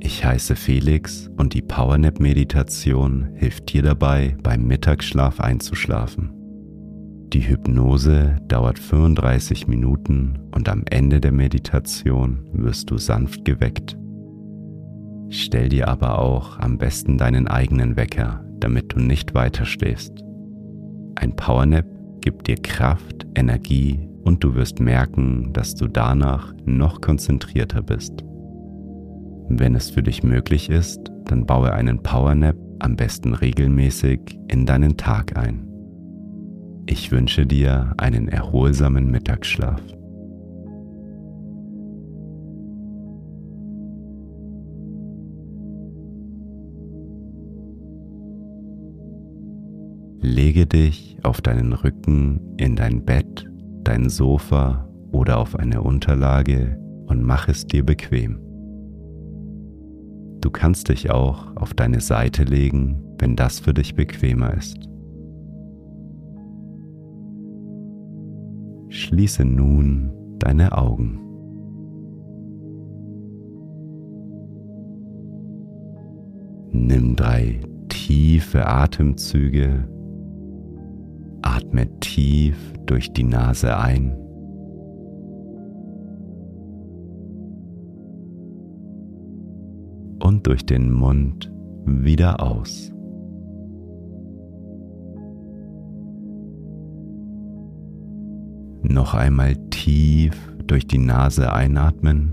Ich heiße Felix und die Powernap Meditation hilft dir dabei, beim Mittagsschlaf einzuschlafen. Die Hypnose dauert 35 Minuten und am Ende der Meditation wirst du sanft geweckt. Stell dir aber auch am besten deinen eigenen Wecker, damit du nicht weiter schläfst. Ein Powernap gibt dir Kraft, Energie und du wirst merken, dass du danach noch konzentrierter bist. Wenn es für dich möglich ist, dann baue einen Powernap am besten regelmäßig in deinen Tag ein. Ich wünsche dir einen erholsamen Mittagsschlaf. Lege dich auf deinen Rücken in dein Bett, dein Sofa oder auf eine Unterlage und mach es dir bequem. Du kannst dich auch auf deine Seite legen, wenn das für dich bequemer ist. Schließe nun deine Augen. Nimm drei tiefe Atemzüge. Atme tief durch die Nase ein. Durch den Mund wieder aus. Noch einmal tief durch die Nase einatmen.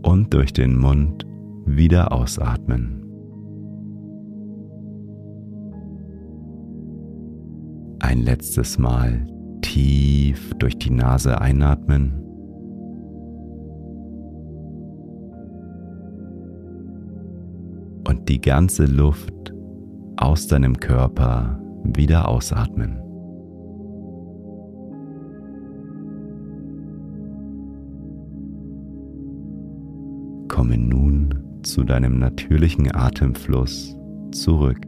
Und durch den Mund wieder ausatmen. Ein letztes Mal tief durch die Nase einatmen. Und die ganze Luft aus deinem Körper wieder ausatmen. Komme nun zu deinem natürlichen Atemfluss zurück.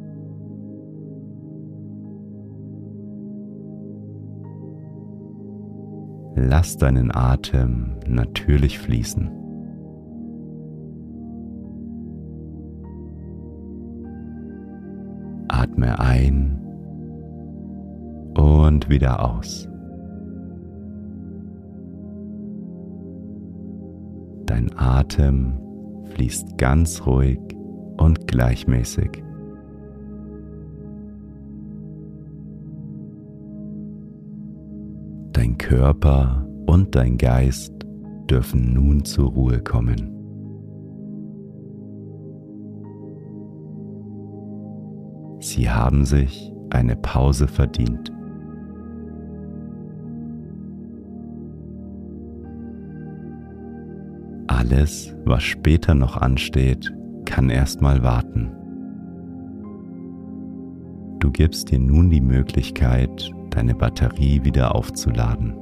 Lass deinen Atem natürlich fließen. Atme ein und wieder aus. Dein Atem fließt ganz ruhig und gleichmäßig. Dein Körper und dein Geist dürfen nun zur Ruhe kommen. Sie haben sich eine Pause verdient. Alles, was später noch ansteht, kann erstmal warten. Du gibst dir nun die Möglichkeit, deine Batterie wieder aufzuladen.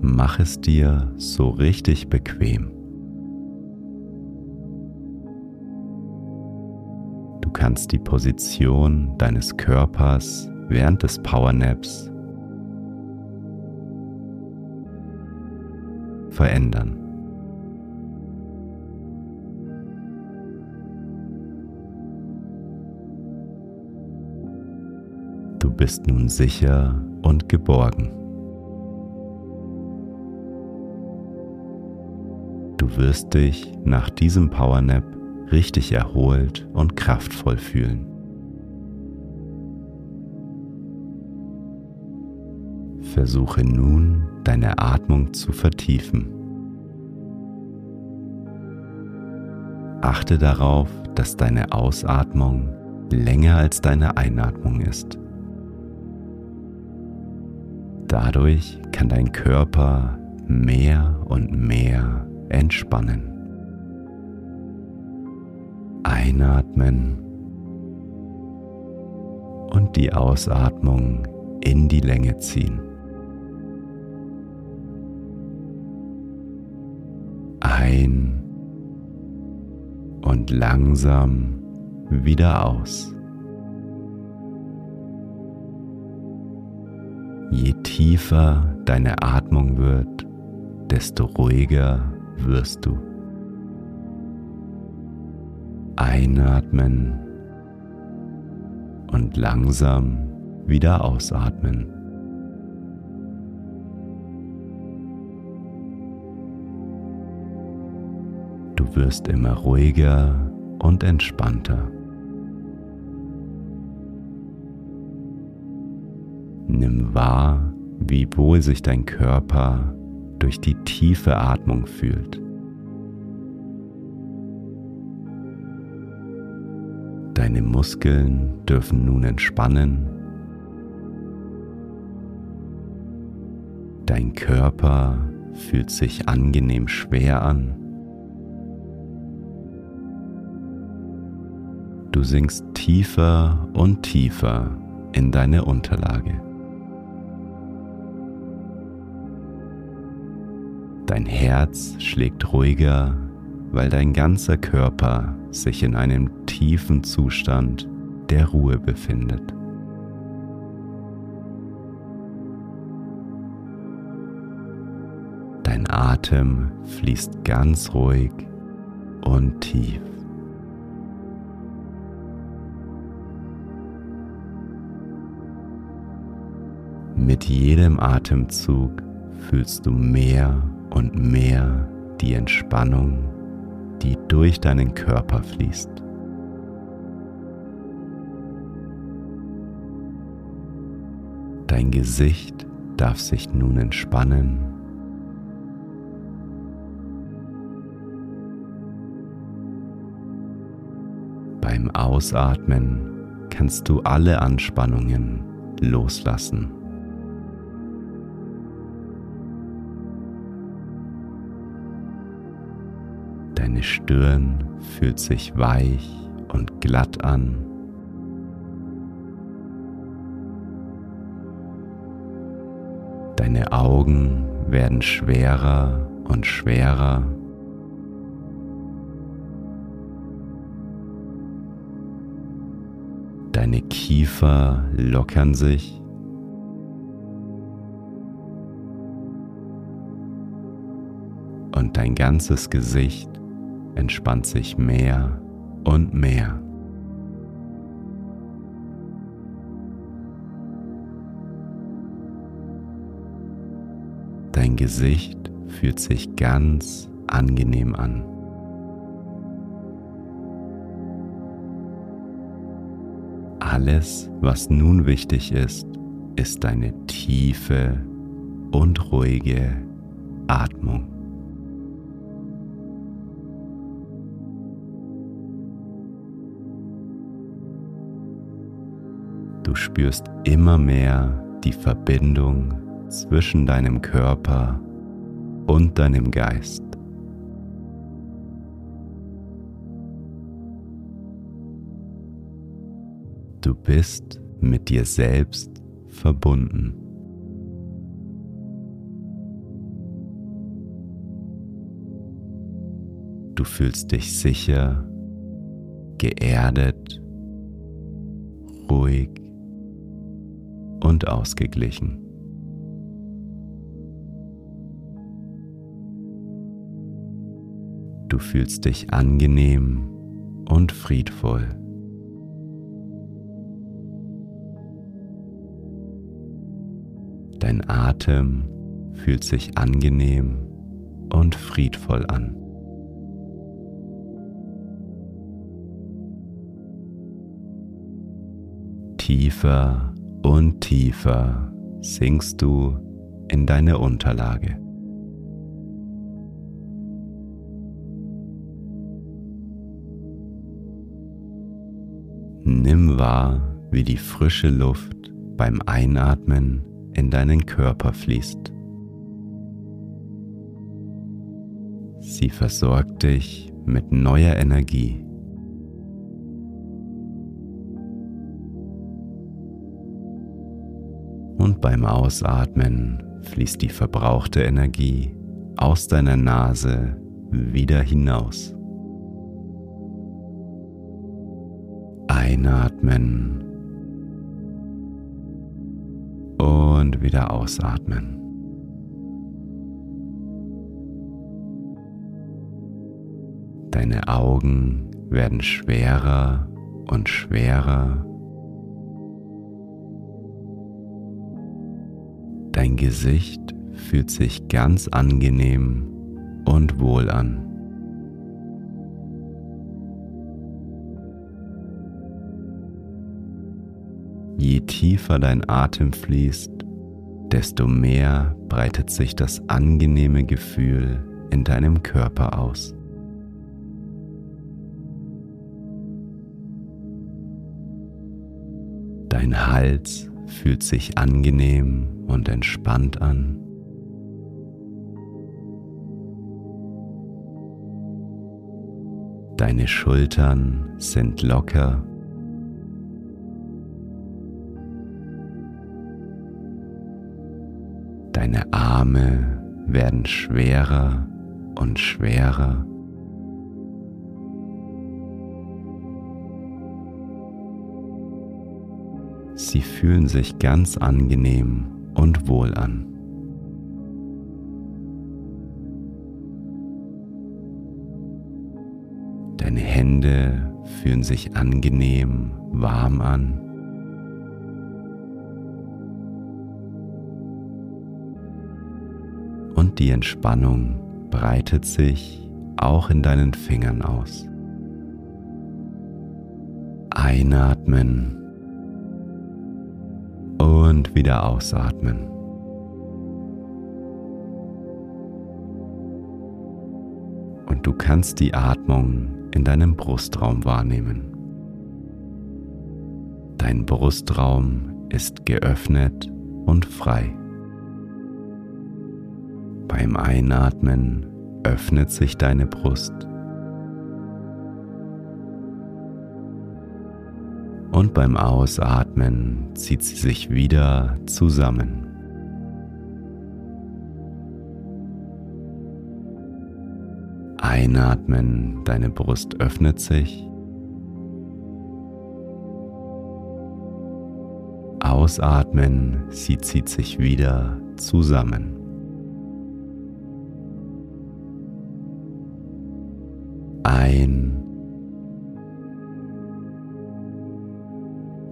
Mach es dir so richtig bequem. Du kannst die Position deines Körpers während des Powernaps verändern. Bist nun sicher und geborgen. Du wirst dich nach diesem Powernap richtig erholt und kraftvoll fühlen. Versuche nun deine Atmung zu vertiefen. Achte darauf, dass deine Ausatmung länger als deine Einatmung ist. Dadurch kann dein Körper mehr und mehr entspannen. Einatmen und die Ausatmung in die Länge ziehen. Ein und langsam wieder aus. Je tiefer deine Atmung wird, desto ruhiger wirst du. Einatmen und langsam wieder ausatmen. Du wirst immer ruhiger und entspannter. Nimm wahr, wie wohl sich dein Körper durch die tiefe Atmung fühlt. Deine Muskeln dürfen nun entspannen. Dein Körper fühlt sich angenehm schwer an. Du sinkst tiefer und tiefer in deine Unterlage. Dein Herz schlägt ruhiger, weil dein ganzer Körper sich in einem tiefen Zustand der Ruhe befindet. Dein Atem fließt ganz ruhig und tief. Mit jedem Atemzug fühlst du mehr und mehr die Entspannung, die durch deinen Körper fließt. Dein Gesicht darf sich nun entspannen. Beim Ausatmen kannst du alle Anspannungen loslassen. Stirn fühlt sich weich und glatt an. Deine Augen werden schwerer und schwerer. Deine Kiefer lockern sich. Und dein ganzes Gesicht entspannt sich mehr und mehr. Dein Gesicht fühlt sich ganz angenehm an. Alles, was nun wichtig ist, ist deine tiefe und ruhige Atmung. Du spürst immer mehr die Verbindung zwischen deinem Körper und deinem Geist. Du bist mit dir selbst verbunden. Du fühlst dich sicher, geerdet, ruhig und ausgeglichen. Du fühlst dich angenehm und friedvoll. Dein Atem fühlt sich angenehm und friedvoll an. Tiefer und tiefer sinkst du in deine Unterlage. Nimm wahr, wie die frische Luft beim Einatmen in deinen Körper fließt. Sie versorgt dich mit neuer Energie. Beim Ausatmen fließt die verbrauchte Energie aus deiner Nase wieder hinaus. Einatmen und wieder ausatmen. Deine Augen werden schwerer und schwerer. Gesicht fühlt sich ganz angenehm und wohl an. Je tiefer dein Atem fließt, desto mehr breitet sich das angenehme Gefühl in deinem Körper aus. Dein Hals fühlt sich angenehm und entspannt an. Deine Schultern sind locker. Deine Arme werden schwerer und schwerer. Sie fühlen sich ganz angenehm und wohl an. Deine Hände fühlen sich angenehm warm an. Und die Entspannung breitet sich auch in deinen Fingern aus. Einatmen und wieder ausatmen. Und du kannst die Atmung in deinem Brustraum wahrnehmen. Dein Brustraum ist geöffnet und frei. Beim Einatmen öffnet sich deine Brust und beim Ausatmen zieht sie sich wieder zusammen. Einatmen, deine Brust öffnet sich. Ausatmen, sie zieht sich wieder zusammen. Ein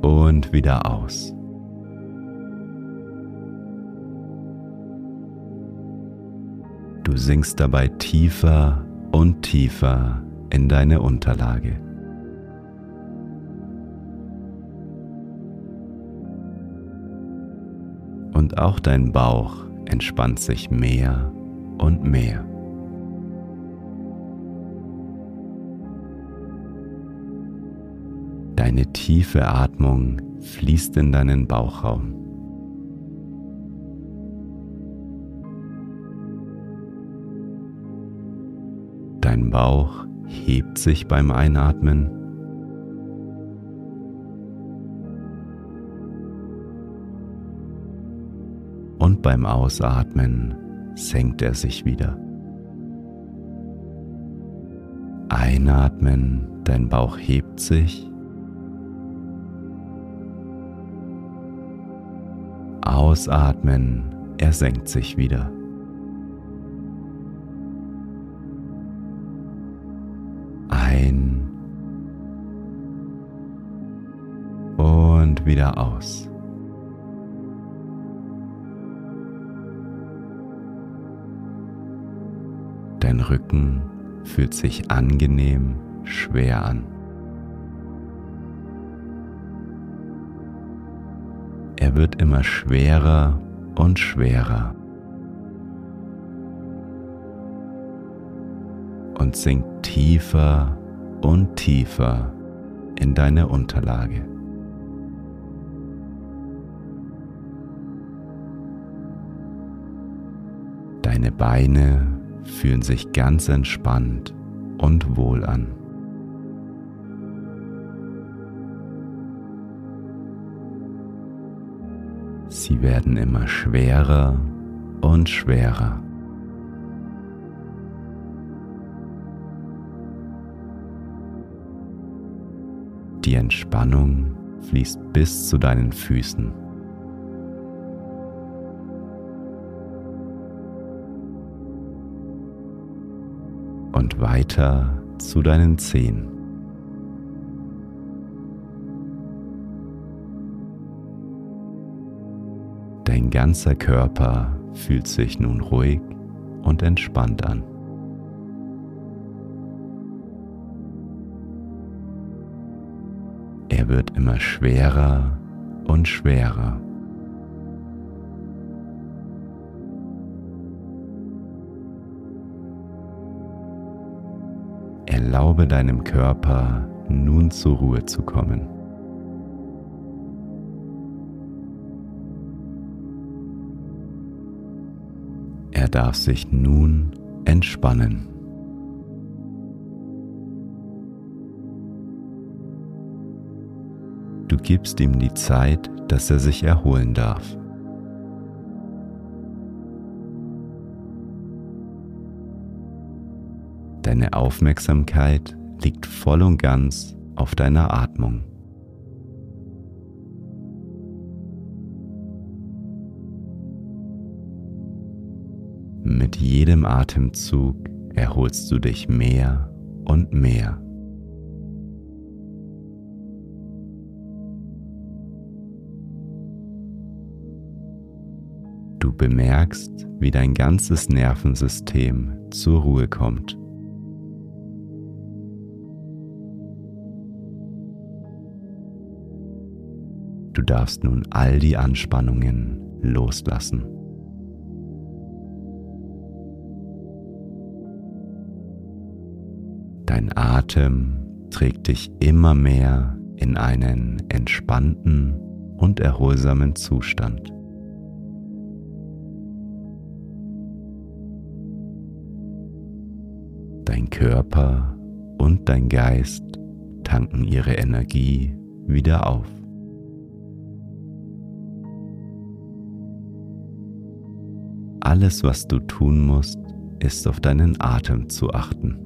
und wieder aus. Du sinkst dabei tiefer und tiefer in deine Unterlage. Und auch dein Bauch entspannt sich mehr und mehr. Deine tiefe Atmung fließt in deinen Bauchraum. Dein Bauch hebt sich beim Einatmen. Und beim Ausatmen senkt er sich wieder. Einatmen, dein Bauch hebt sich. Ausatmen, er senkt sich wieder. Ein und wieder aus. Dein Rücken fühlt sich angenehm schwer an. wird immer schwerer und schwerer und sinkt tiefer und tiefer in deine Unterlage. Deine Beine fühlen sich ganz entspannt und wohl an. Sie werden immer schwerer und schwerer. Die Entspannung fließt bis zu deinen Füßen. Und weiter zu deinen Zehen. Ganzer Körper fühlt sich nun ruhig und entspannt an. Er wird immer schwerer und schwerer. Erlaube deinem Körper nun zur Ruhe zu kommen. Er darf sich nun entspannen. Du gibst ihm die Zeit, dass er sich erholen darf. Deine Aufmerksamkeit liegt voll und ganz auf deiner Atmung. Mit jedem Atemzug erholst du dich mehr und mehr. Du bemerkst, wie dein ganzes Nervensystem zur Ruhe kommt. Du darfst nun all die Anspannungen loslassen. Dein Atem trägt dich immer mehr in einen entspannten und erholsamen Zustand. Dein Körper und dein Geist tanken ihre Energie wieder auf. Alles, was du tun musst, ist auf deinen Atem zu achten.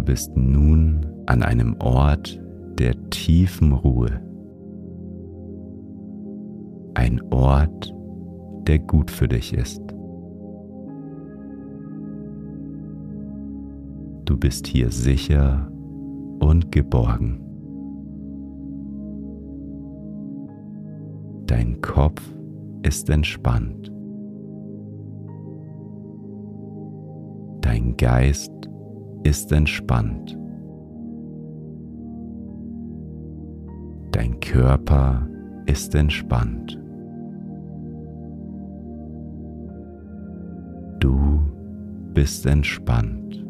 Du bist nun an einem Ort der tiefen Ruhe. Ein Ort, der gut für dich ist. Du bist hier sicher und geborgen. Dein Kopf ist entspannt. Dein Geist ist entspannt. Dein Körper ist entspannt. bist entspannt.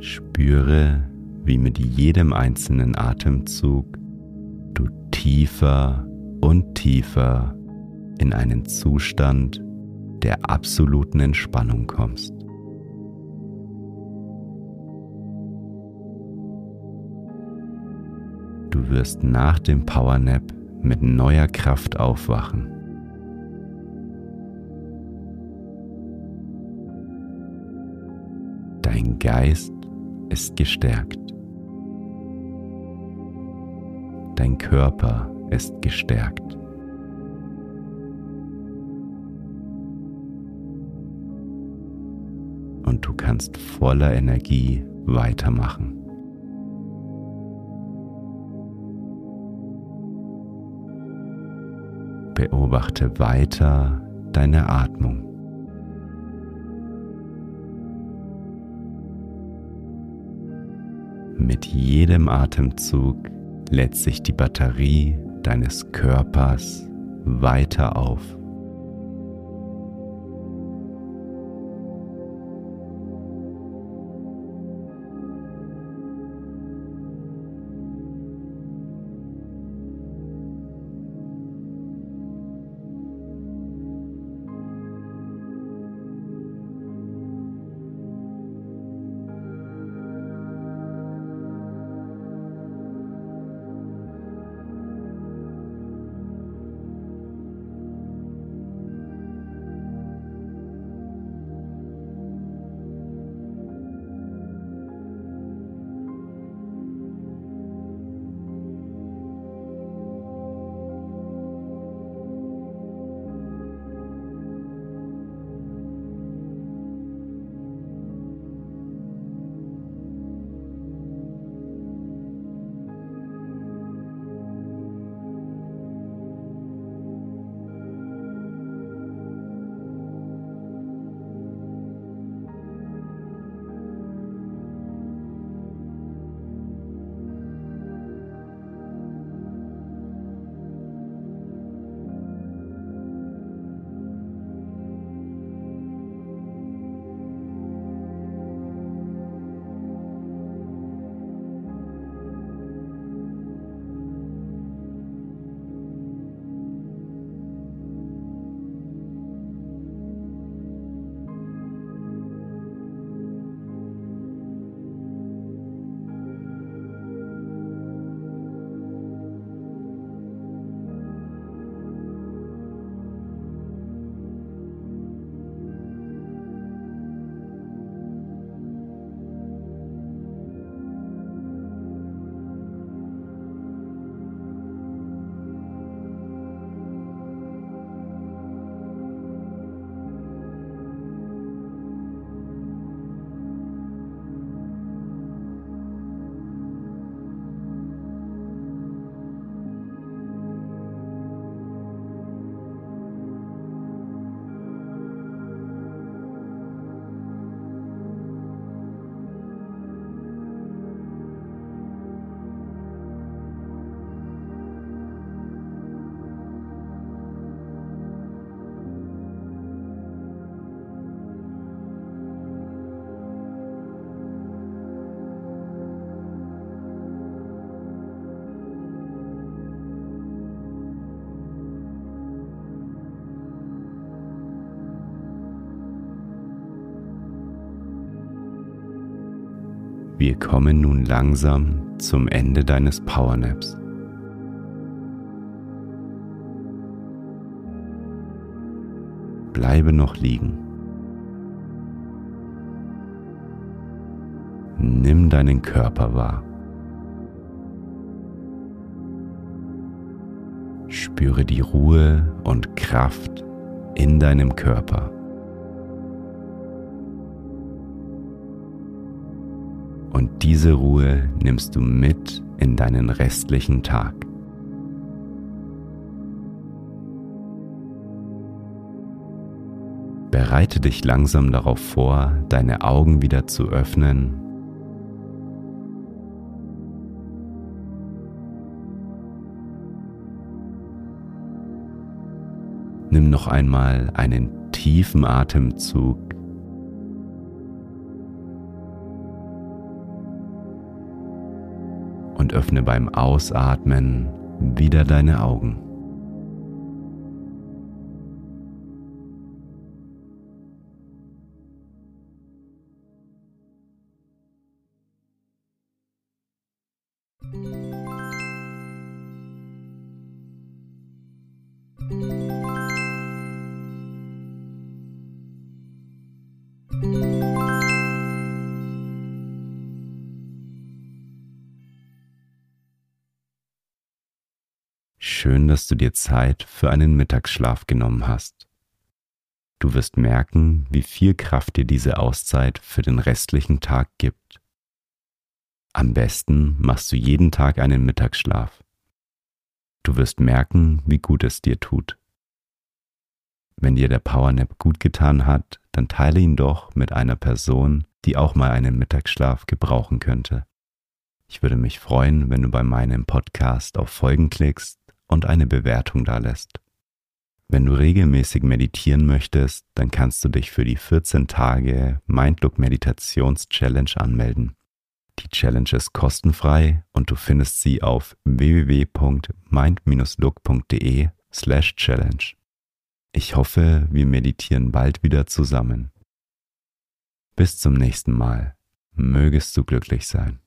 Spüre, wie mit jedem einzelnen Atemzug du tiefer und tiefer in einen Zustand der absoluten Entspannung kommst. Du wirst nach dem Powernap mit neuer Kraft aufwachen. Dein Geist ist gestärkt. Dein Körper ist gestärkt. Du kannst voller Energie weitermachen. Beobachte weiter deine Atmung. Mit jedem Atemzug lädt sich die Batterie deines Körpers weiter auf. Wir kommen nun langsam zum Ende deines Powernaps. Bleibe noch liegen. Nimm deinen Körper wahr. Spüre die Ruhe und Kraft in deinem Körper. Und diese Ruhe nimmst du mit in deinen restlichen Tag. Bereite dich langsam darauf vor, deine Augen wieder zu öffnen Nimm noch einmal einen tiefen Atemzug. Und öffne beim Ausatmen wieder deine Augen. Dass du dir Zeit für einen Mittagsschlaf genommen hast. Du wirst merken, wie viel Kraft dir diese Auszeit für den restlichen Tag gibt. Am besten machst du jeden Tag einen Mittagsschlaf. Du wirst merken, wie gut es dir tut. Wenn dir der Powernap gut getan hat, dann teile ihn doch mit einer Person, die auch mal einen Mittagsschlaf gebrauchen könnte. Ich würde mich freuen, wenn du bei meinem Podcast auf Folgen klickst und eine Bewertung dalässt. Wenn du regelmäßig meditieren möchtest, dann kannst du dich für die 14 Tage Mindlook Meditations Challenge anmelden. Die Challenge ist kostenfrei und du findest sie auf www.mind-look.de slash challenge. Ich hoffe, wir meditieren bald wieder zusammen. Bis zum nächsten Mal. Mögest du glücklich sein.